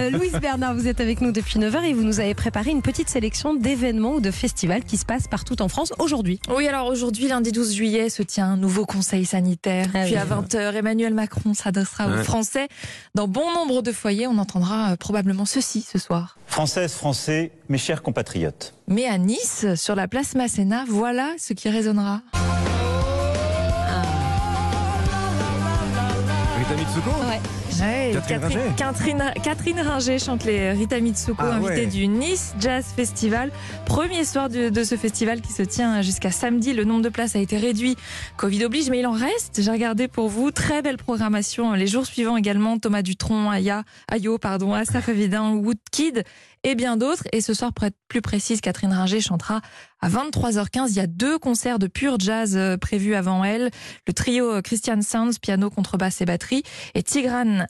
Euh, Louise Bernard, vous êtes avec nous depuis 9h et vous nous avez préparé une petite sélection d'événements ou de festivals qui se passent partout en France aujourd'hui. Oui, alors aujourd'hui, lundi 12 juillet, se tient un nouveau conseil sanitaire. Ah Puis oui. à 20h, Emmanuel Macron s'adressera aux. Français. Dans bon nombre de foyers, on entendra euh, probablement ceci ce soir. Françaises, Français, mes chers compatriotes. Mais à Nice, sur la place Masséna, voilà ce qui résonnera. Rita Mitsuko Ouais, Catherine Ringer. Catherine, Catherine Ringer chante les Rita Mitsuko, Ah invitée ouais. du Nice Jazz Festival. Premier soir de, de ce festival qui se tient jusqu'à samedi. Le nombre de places a été réduit, Covid oblige, mais il en reste. J'ai regardé pour vous. Très belle programmation. Les jours suivants également, Thomas Dutronc, Aya, Ayo, pardon, Asaf Avedin, Woodkid et bien d'autres. Et ce soir, pour être plus précise, Catherine Ringer chantera à 23h15. Il y a deux concerts de pur jazz euh, prévus avant elle. Le trio euh, Christian Sands, piano, contrebasse et batterie. Et Tigran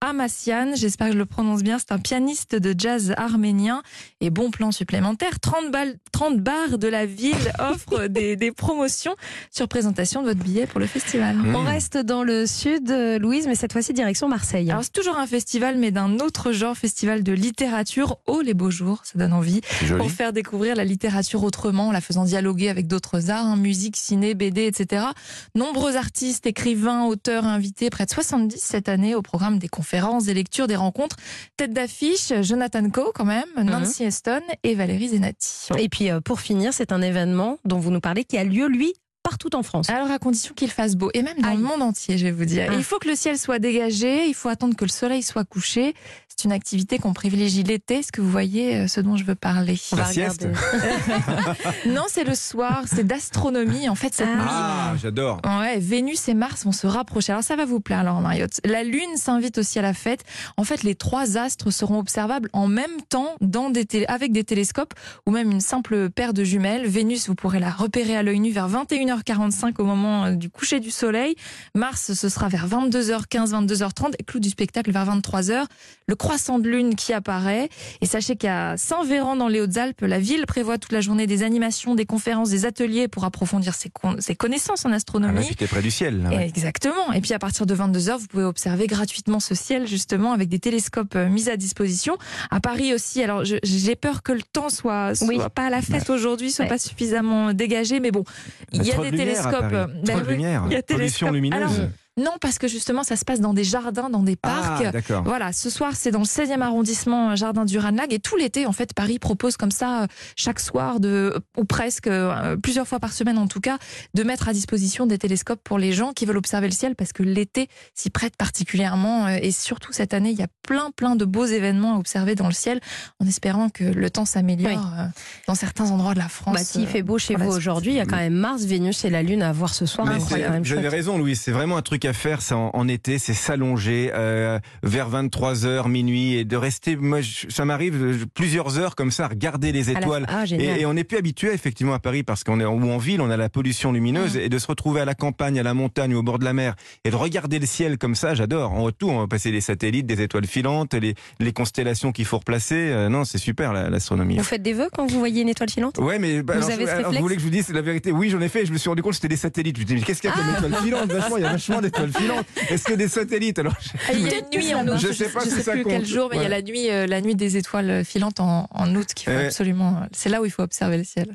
Amassian, j'espère que je le prononce bien, c'est un pianiste de jazz arménien. Et bon plan supplémentaire, 30, balles, 30 bars de la ville offrent des, des promotions sur présentation de votre billet pour le festival. Mmh. On reste dans le sud, euh, Louise, mais cette fois-ci direction Marseille. Alors c'est toujours un festival, mais d'un autre genre, festival de littérature. Oh les beaux jours, ça donne envie. C'est joli. Pour faire découvrir la littérature autrement, en la faisant dialoguer avec d'autres arts, hein, musique, ciné, BD, etc. Nombreux artistes, écrivains, auteurs invités, près de 70 cette année au programme des conférences, des lectures, des rencontres. Tête d'affiche, Jonathan Coe quand même, Nancy Heston et Valérie Zenati. Et puis euh, pour finir, c'est un événement dont vous nous parlez qui a lieu, lui, partout en France. Alors à condition qu'il fasse beau, et même dans Aïe. le monde entier, je vais vous dire. Ah. Il faut que le ciel soit dégagé, il faut attendre que le soleil soit couché. C'est une activité qu'on privilégie l'été. Est-ce que vous voyez euh, ce dont je veux parler On La sieste. Non, c'est le soir, c'est d'astronomie. En fait, cette nuit, Ah, j'adore. Ouais, Vénus et Mars vont se rapprocher. Alors ça va vous plaire, alors Mariotte. La Lune s'invite aussi à la fête. En fait, les trois astres seront observables en même temps dans des télé- avec des télescopes ou même une simple paire de jumelles. Vénus, vous pourrez la repérer à l'œil nu vers 21h45 au moment euh, du coucher du soleil. Mars, ce sera vers 22h15, 22h30 et clou du spectacle vers 23h. Le croissant de lune qui apparaît. Et sachez qu'à Saint-Véran dans les Hautes-Alpes, la ville prévoit toute la journée des animations, des conférences, des ateliers pour approfondir ses, con- ses connaissances en Ah, astronomie. ouais, t'es près du ciel. là, ouais. Exactement. Et puis à partir de 22h, vous pouvez observer gratuitement ce ciel justement avec des télescopes euh, mis à disposition. À Paris aussi, alors j'ai peur que le temps soit, soit Oui. pas à la fête aujourd'hui, soit Ouais. pas suffisamment dégagé, mais bon, il y a des lumière télescopes. Ben oui, il y a Pollution télescope. lumineuse. Alors, non, parce que justement, ça se passe dans des jardins, dans des parcs. Ah, d'accord. Voilà, ce soir, c'est dans le 16e arrondissement, euh, Jardin du Ranelagh. Et tout l'été, en fait, Paris propose comme ça, euh, chaque soir, de, ou presque, euh, plusieurs fois par semaine en tout cas, de mettre à disposition des télescopes pour les gens qui veulent observer le ciel, parce que l'été s'y prête particulièrement. euh, Et surtout, cette année, il y a plein, plein de beaux événements à observer dans le ciel, en espérant que le temps s'améliore Oui. euh, dans certains endroits de la France. Bah, S'il euh, fait beau chez vous aujourd'hui, il y a quand même Mars, Vénus et la Lune à voir ce soir. Vous avez raison, Louis. C'est vraiment un truc à faire, ça, en, en été, c'est s'allonger euh, vers 23h, minuit, et de rester. Moi, je- ça m'arrive euh, plusieurs heures comme ça, à regarder les la- étoiles. Ah, Et, on n'est plus habitué effectivement à Paris parce qu'on est en, ou en ville, on a la pollution lumineuse Mm. et de se retrouver à la campagne, à la montagne ou au bord de la mer et de regarder le ciel comme ça, j'adore. En retour, on va passer des satellites, des étoiles filantes, les, les constellations qu'il faut replacer. Euh, non, c'est super la- l'astronomie. Vous faites des vœux quand vous voyez une étoile filante? Ouais, mais bah, Vous alors, avez alors, réflexe? vous voulez que je vous dise la vérité? Oui, j'en ai fait. Je me suis rendu compte que c'était des satellites. Je me dis, mais qu'est-ce qu'il y a comme Ah. étoile filante? Vachement, il y a vachement d'étoiles filantes. Est-ce que des satellites Alors, Ah, Il y a une nuit en août. Je sais pas je si sais ça plus compte. quel jour, mais il y a la nuit, euh, la nuit des étoiles filantes en, en août qu'il faut Ouais. absolument. C'est là où il faut observer le ciel.